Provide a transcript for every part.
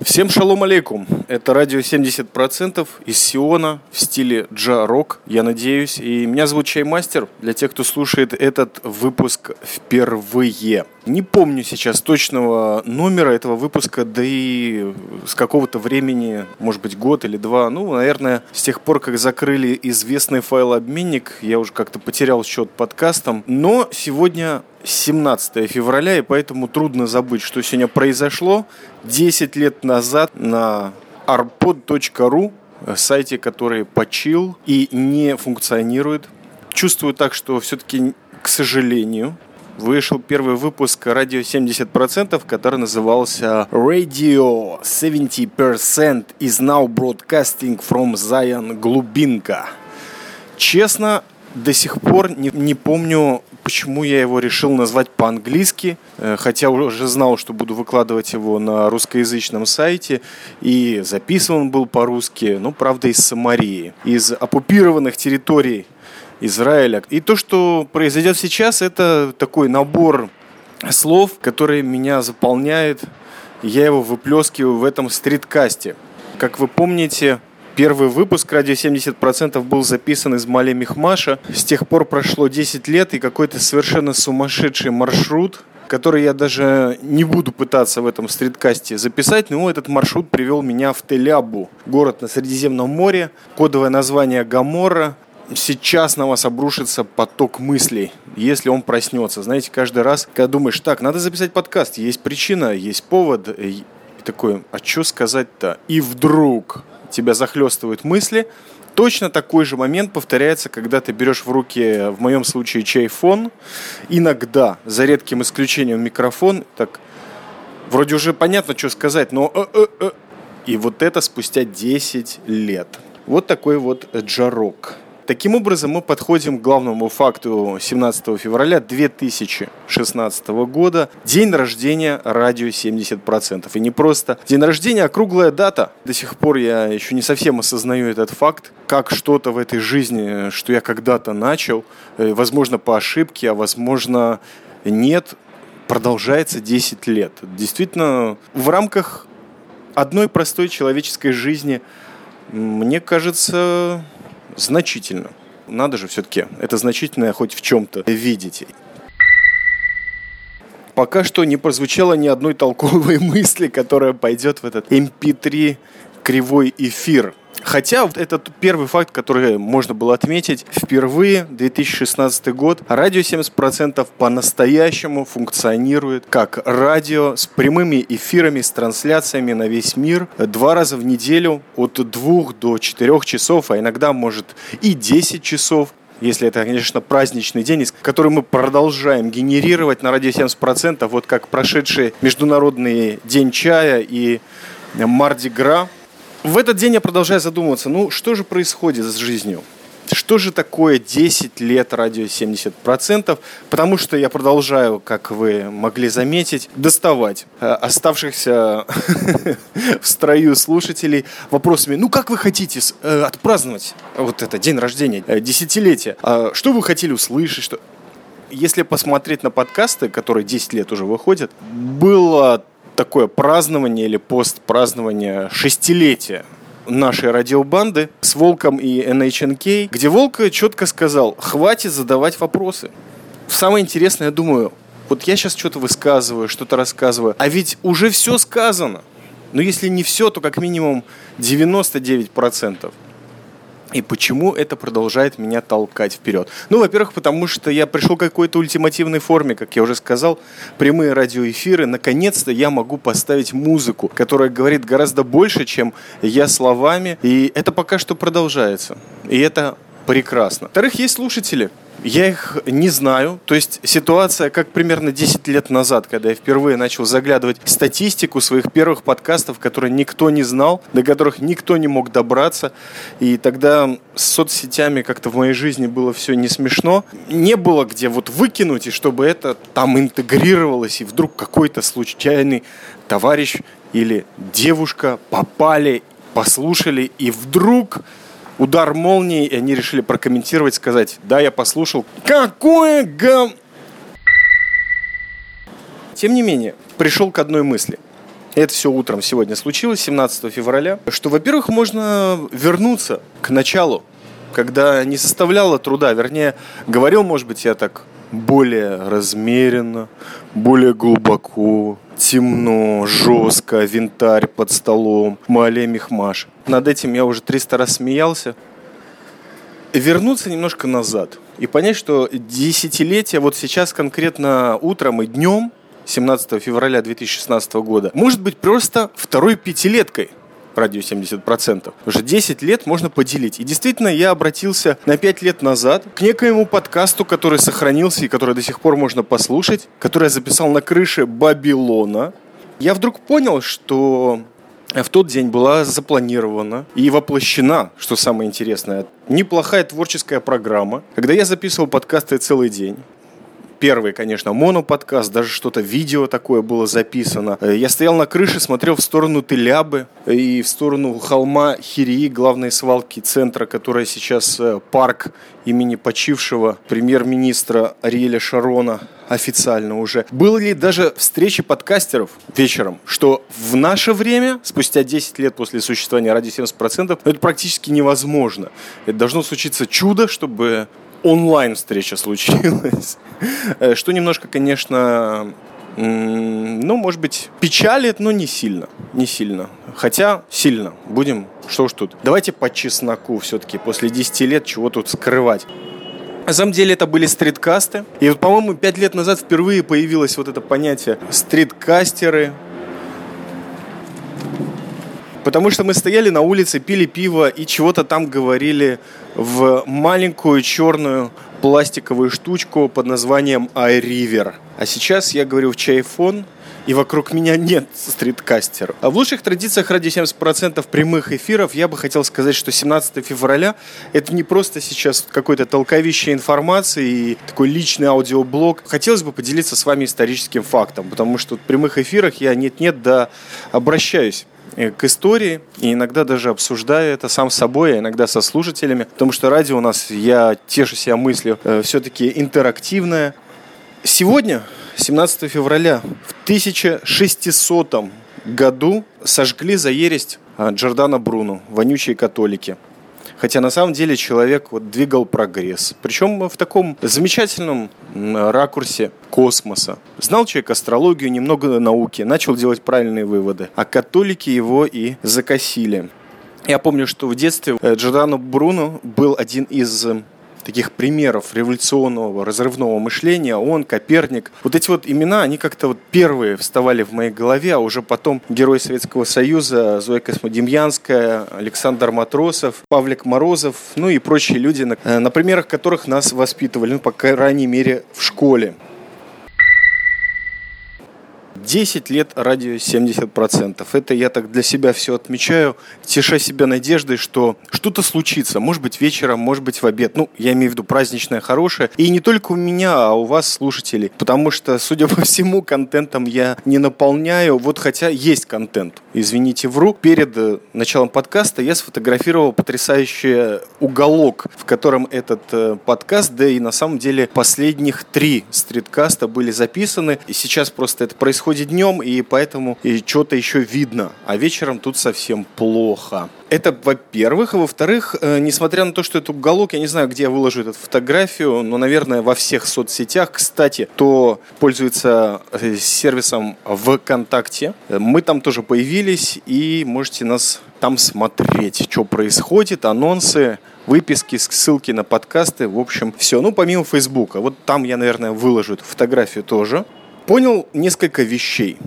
Всем шалом алейкум. Это радио 70% из Сиона в стиле джа-рок, я надеюсь. И меня зовут Чаймастер, для тех, кто слушает этот выпуск впервые. Не помню сейчас точного номера этого выпуска, да и с какого-то времени, может быть, год или два. Ну, наверное, с тех пор, как закрыли известный файлообменник, я уже как-то потерял счет подкастам. Но сегодня 17 февраля, и поэтому трудно забыть, что сегодня произошло 10 лет назад на arpod.ru, сайте, который почил и не функционирует. Чувствую так, что все-таки, к сожалению, вышел первый выпуск радио 70%, который назывался Radio 70% is now broadcasting from Zion Глубинка. Честно, до сих пор не, не помню почему я его решил назвать по-английски, э, хотя уже знал, что буду выкладывать его на русскоязычном сайте, и записан был по-русски, но, правда, из Самарии, из оккупированных территорий Израиля. И то, что произойдет сейчас, это такой набор слов, которые меня заполняет. Я его выплескиваю в этом стриткасте. Как вы помните, Первый выпуск «Радио 70%» был записан из Мали Мехмаша. С тех пор прошло 10 лет, и какой-то совершенно сумасшедший маршрут, который я даже не буду пытаться в этом стриткасте записать, но этот маршрут привел меня в Телябу, город на Средиземном море, кодовое название Гамора. Сейчас на вас обрушится поток мыслей, если он проснется. Знаете, каждый раз, когда думаешь, так, надо записать подкаст, есть причина, есть повод, и такой, а что сказать-то? И вдруг тебя захлестывают мысли. Точно такой же момент повторяется, когда ты берешь в руки, в моем случае, чайфон. Иногда, за редким исключением, микрофон. Так, вроде уже понятно, что сказать, но... Э -э -э. И вот это спустя 10 лет. Вот такой вот джарок. Таким образом, мы подходим к главному факту 17 февраля 2016 года. День рождения радио 70%. И не просто день рождения, а круглая дата. До сих пор я еще не совсем осознаю этот факт, как что-то в этой жизни, что я когда-то начал, э, возможно, по ошибке, а возможно, нет, продолжается 10 лет. Действительно, в рамках одной простой человеческой жизни, мне кажется, значительно. Надо же все-таки это значительное хоть в чем-то видеть. Пока что не прозвучало ни одной толковой мысли, которая пойдет в этот MP3 кривой эфир. Хотя этот первый факт, который можно было отметить, впервые 2016 год радио 70% по-настоящему функционирует как радио с прямыми эфирами, с трансляциями на весь мир два раза в неделю от двух до четырех часов, а иногда может и 10 часов. Если это, конечно, праздничный день, который мы продолжаем генерировать на радио 70%, вот как прошедший Международный день чая и Марди Гра – в этот день я продолжаю задумываться, ну что же происходит с жизнью? Что же такое 10 лет радио 70%? Потому что я продолжаю, как вы могли заметить, доставать э, оставшихся в строю слушателей вопросами, ну как вы хотите э, отпраздновать вот это день рождения, э, десятилетие? А что вы хотели услышать? Что... Если посмотреть на подкасты, которые 10 лет уже выходят, было такое празднование или постпразднование шестилетия нашей радиобанды с Волком и NHNK, где Волк четко сказал, хватит задавать вопросы. Самое интересное, я думаю, вот я сейчас что-то высказываю, что-то рассказываю, а ведь уже все сказано. Но если не все, то как минимум 99%. И почему это продолжает меня толкать вперед? Ну, во-первых, потому что я пришел к какой-то ультимативной форме, как я уже сказал, прямые радиоэфиры. Наконец-то я могу поставить музыку, которая говорит гораздо больше, чем я словами. И это пока что продолжается. И это прекрасно. Во-вторых, есть слушатели, я их не знаю. То есть ситуация, как примерно 10 лет назад, когда я впервые начал заглядывать в статистику своих первых подкастов, которые никто не знал, до которых никто не мог добраться. И тогда с соцсетями как-то в моей жизни было все не смешно. Не было где вот выкинуть, и чтобы это там интегрировалось, и вдруг какой-то случайный товарищ или девушка попали, послушали, и вдруг удар молнии, и они решили прокомментировать, сказать, да, я послушал. Какое гам... тем не менее, пришел к одной мысли. Это все утром сегодня случилось, 17 февраля. Что, во-первых, можно вернуться к началу, когда не составляло труда. Вернее, говорил, может быть, я так более размеренно, более глубоко, темно, жестко, винтарь под столом, Малия Мехмаш. Над этим я уже 300 раз смеялся. Вернуться немножко назад и понять, что десятилетие, вот сейчас конкретно утром и днем, 17 февраля 2016 года, может быть просто второй пятилеткой радио 70%. Уже 10 лет можно поделить. И действительно, я обратился на 5 лет назад к некоему подкасту, который сохранился и который до сих пор можно послушать, который я записал на крыше Бабилона. Я вдруг понял, что в тот день была запланирована и воплощена, что самое интересное, неплохая творческая программа, когда я записывал подкасты целый день первый, конечно, моноподкаст, даже что-то видео такое было записано. Э, я стоял на крыше, смотрел в сторону Тылябы и в сторону холма Хирии, главной свалки центра, которая сейчас э, парк имени почившего премьер-министра Ариэля Шарона официально уже. Были ли даже встречи подкастеров вечером, что в наше время, спустя 10 лет после существования ради 70%, это практически невозможно. Это должно случиться чудо, чтобы онлайн встреча случилась. Э, что немножко, конечно, ну, может быть, печалит, но не сильно. Не сильно. Хотя сильно. Будем, что уж тут. Давайте по чесноку все-таки. После 10 лет чего тут скрывать. На самом деле это были стриткасты. И вот, по-моему, пять лет назад впервые появилось вот это понятие стриткастеры. Потому что мы стояли на улице, пили пиво и чего-то там говорили в маленькую черную пластиковую штучку под названием iRiver. А сейчас я говорю в чайфон, и вокруг меня нет стриткастеров. А в лучших традициях ради 70% прямых эфиров я бы хотел сказать, что 17 февраля это не просто сейчас какое-то толковище информации и такой личный аудиоблог. Хотелось бы поделиться с вами историческим фактом, потому что в прямых эфирах я нет-нет да обращаюсь Э, к истории, и иногда даже обсуждаю это сам с собой, а иногда со слушателями, потому что радио у нас, я тешу себя мыслью, э, все-таки интерактивное. Сегодня, 17 февраля, в 1600 году сожгли за ересь э, Джордана Бруно, вонючие католики – Хотя на самом деле человек вот двигал прогресс. Причем в таком замечательном ракурсе космоса. Знал человек астрологию, немного науки, начал делать правильные выводы. А католики его и закосили. Я помню, что в детстве э, Джордано Бруно был один из таких примеров революционного, разрывного мышления, он, Коперник. Вот эти вот имена, они как-то вот первые вставали в моей голове, а уже потом герой Советского Союза, Зоя Космодемьянская, Александр Матросов, Павлик Морозов, ну и прочие люди, на, э, на примерах которых нас воспитывали, ну, по крайней мере, в школе. 10 лет радио 70%. Это я так для себя все отмечаю, теша себя надеждой, что что-то случится. Может быть вечером, может быть в обед. Ну, я имею в виду праздничное, хорошее. И не только у меня, а у вас, слушателей. Потому что, судя по всему, контентом я не наполняю. Вот хотя есть контент. Извините, вру. Перед э, началом подкаста я сфотографировал потрясающий уголок, в котором этот э, подкаст, да и на самом деле последних три стриткаста были записаны. И сейчас просто это происходит днем, и поэтому и что-то еще видно. А вечером тут совсем плохо. Это, во-первых. А во-вторых, э, несмотря на то, что это уголок, я не знаю, где я выложу эту фотографию, но, наверное, во всех соцсетях. Кстати, кто пользуется э, сервисом ВКонтакте, мы там тоже появились, и можете нас там смотреть, что происходит, анонсы, выписки, ссылки на подкасты, в общем, все. Ну, помимо Фейсбука. Вот там я, наверное, выложу эту фотографию тоже понял несколько вещей,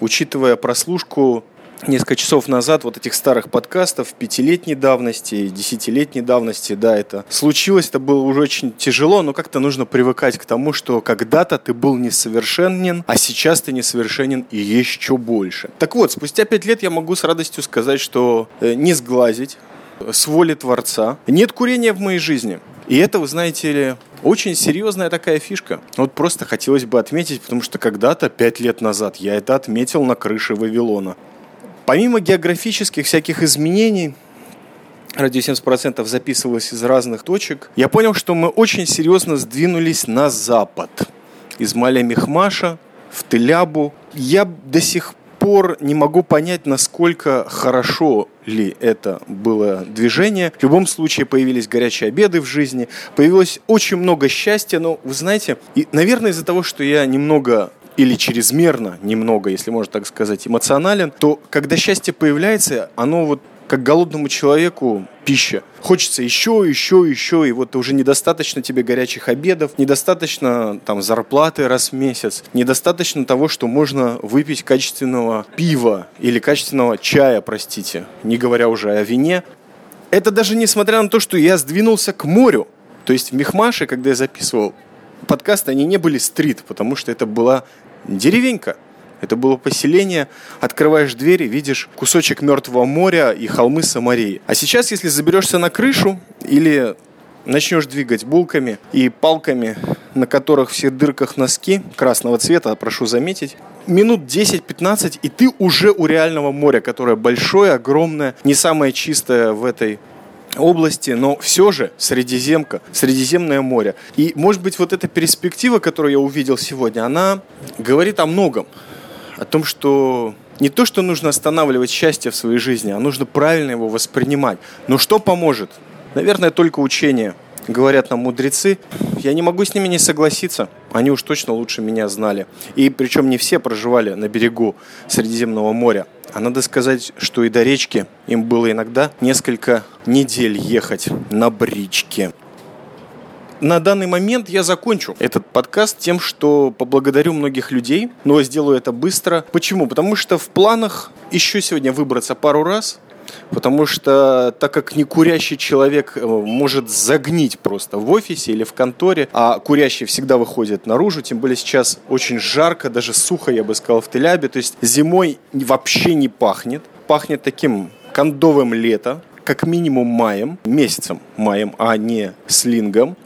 учитывая прослушку несколько часов назад вот этих старых подкастов пятилетней давности, десятилетней давности, да, это случилось, это было уже очень тяжело, но как-то нужно привыкать к тому, что когда-то ты был несовершенен, а сейчас ты несовершенен и еще больше. Так вот, спустя пять лет я могу с радостью сказать, что э, не сглазить, с воли Творца. Нет курения в моей жизни. И это, вы знаете ли, очень серьезная такая фишка. Вот просто хотелось бы отметить, потому что когда-то, пять лет назад, я это отметил на крыше Вавилона. Помимо географических всяких изменений, радио 70% записывалось из разных точек, я понял, что мы очень серьезно сдвинулись на запад. Из Маля Мехмаша в Телябу. Я до сих пор не могу понять, насколько хорошо ли это было движение. В любом случае появились горячие обеды в жизни, появилось очень много счастья, но вы знаете, и, наверное, из-за того, что я немного или чрезмерно, немного, если можно так сказать, эмоционален, то когда счастье появляется, оно вот как голодному человеку пища. Хочется еще, еще, еще, и вот уже недостаточно тебе горячих обедов, недостаточно там зарплаты раз в месяц, недостаточно того, что можно выпить качественного пива или качественного чая, простите, не говоря уже о вине. Это даже несмотря на то, что я сдвинулся к морю. То есть в Мехмаше, когда я записывал подкасты, они не были стрит, потому что это была деревенька. Это было поселение. Открываешь двери, видишь кусочек мертвого моря и холмы Самарии. А сейчас, если заберешься на крышу или начнешь двигать булками и палками, на которых в всех дырках носки красного цвета, прошу заметить, минут 10-15, и ты уже у реального моря, которое большое, огромное, не самое чистое в этой области, но все же Средиземка, Средиземное море. И, может быть, вот эта перспектива, которую я увидел сегодня, она говорит о многом. О том, что не то, что нужно останавливать счастье в своей жизни, а нужно правильно его воспринимать. Но что поможет? Наверное, только учение. Говорят нам мудрецы. Я не могу с ними не согласиться. Они уж точно лучше меня знали. И причем не все проживали на берегу Средиземного моря. А надо сказать, что и до речки им было иногда несколько недель ехать на бричке. На данный момент я закончу этот подкаст тем, что поблагодарю многих людей, но сделаю это быстро. Почему? Потому что в планах еще сегодня выбраться пару раз, Потому что, так как не курящий человек э, может загнить просто в офисе или в конторе, а курящий всегда выходит наружу, тем более сейчас очень жарко, даже сухо, я бы сказал, в Телябе. То есть зимой вообще не пахнет. Пахнет таким кондовым лето, как минимум маем, месяцем маем, а не слингом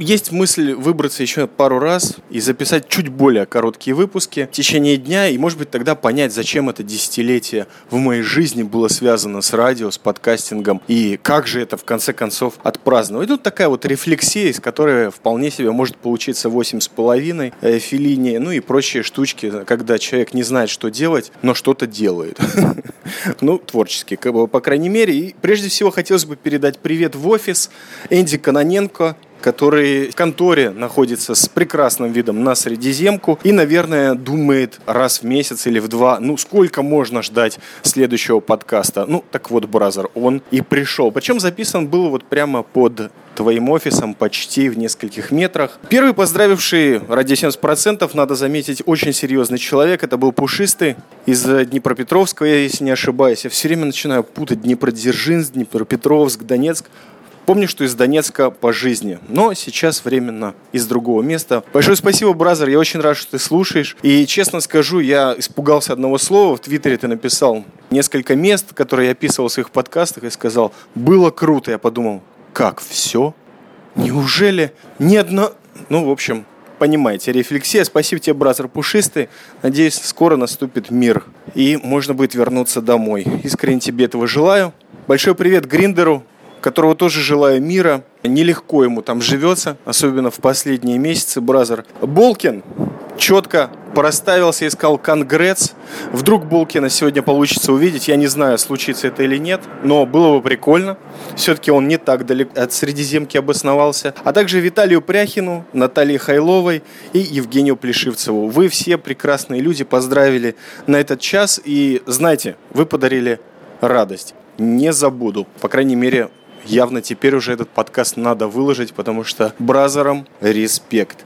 есть мысль выбраться еще пару раз и записать чуть более короткие выпуски в течение дня, и, может быть, тогда понять, зачем это десятилетие в моей жизни было связано с радио, с подкастингом, и как же это, в конце концов, отпраздновать. Тут такая вот рефлексия, из которой вполне себе может получиться восемь с половиной э, филини, ну и прочие штучки, когда человек не знает, что делать, но что-то делает. Ну, творчески, по крайней мере. И прежде всего хотелось бы передать привет в офис Энди Каноненко, который в конторе находится с прекрасным видом на Средиземку и, наверное, думает раз в месяц или в два, ну, сколько можно ждать следующего подкаста. Ну, так вот, brother, он и пришел. Причем записан был вот прямо под твоим офисом почти в нескольких метрах. Первый поздравивший Радио 70%, надо заметить, очень серьезный человек. Это был Пушистый из Днепропетровска, если не ошибаюсь. Я все время начинаю путать Днепродзержинск, Днепропетровск, Донецк. Помню, что из Донецка по жизни, но сейчас временно из другого места. Большое спасибо, brother, я очень рад, что ты слушаешь. И честно скажу, я испугался одного слова. В Твиттере ты написал несколько мест, которые я описывал в своих подкастах, и сказал, было круто. Я подумал, как, все? Неужели ни одно... Ну, в общем, понимаете, рефлексия. Спасибо тебе, brother Пушистый. Надеюсь, скоро наступит мир, и можно будет вернуться домой. Искренне тебе этого желаю. Большой привет Гриндеру, которого тоже желаю мира. Нелегко ему там живется, особенно в последние месяцы, бразер. Болкин четко проставился и сказал «Конгресс». Вдруг Болкина сегодня получится увидеть. Я не знаю, случится это или нет, но было бы прикольно. Все-таки он не так далеко от Средиземки обосновался. А также Виталию Пряхину, Наталье Хайловой и Евгению Плешивцеву. Вы все прекрасные люди, поздравили на этот час. И знаете, вы подарили радость. Не забуду. По крайней мере, явно теперь уже этот подкаст надо выложить, потому что бразерам респект.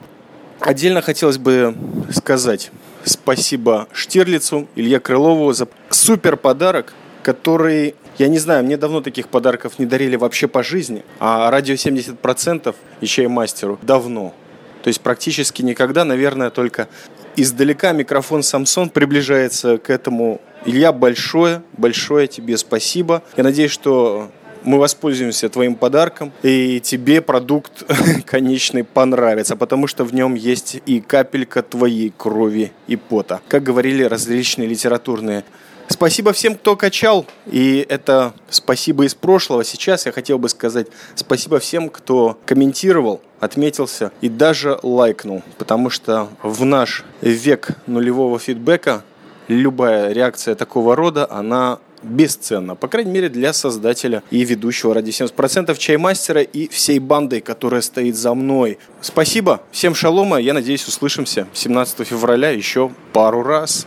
Отдельно хотелось бы сказать спасибо Штирлицу, Илья Крылову за супер подарок, который, я не знаю, мне давно таких подарков не дарили вообще по жизни, а радио 70% и чаймастеру давно. То есть практически никогда, наверное, только издалека микрофон Samsung приближается к этому. Илья, большое, большое тебе спасибо. Я надеюсь, что мы воспользуемся твоим подарком, и тебе продукт конечный понравится, потому что в нем есть и капелька твоей крови и пота. Как говорили различные литературные Спасибо всем, кто качал. И это спасибо из прошлого. Сейчас я хотел бы сказать спасибо всем, кто комментировал, отметился и даже лайкнул. Потому что в наш век нулевого фидбэка любая реакция такого рода, она бесценно. По крайней мере, для создателя и ведущего ради 70% чаймастера и всей бандой, которая стоит за мной. Спасибо. Всем шалома. Я надеюсь, услышимся 17 февраля еще пару раз.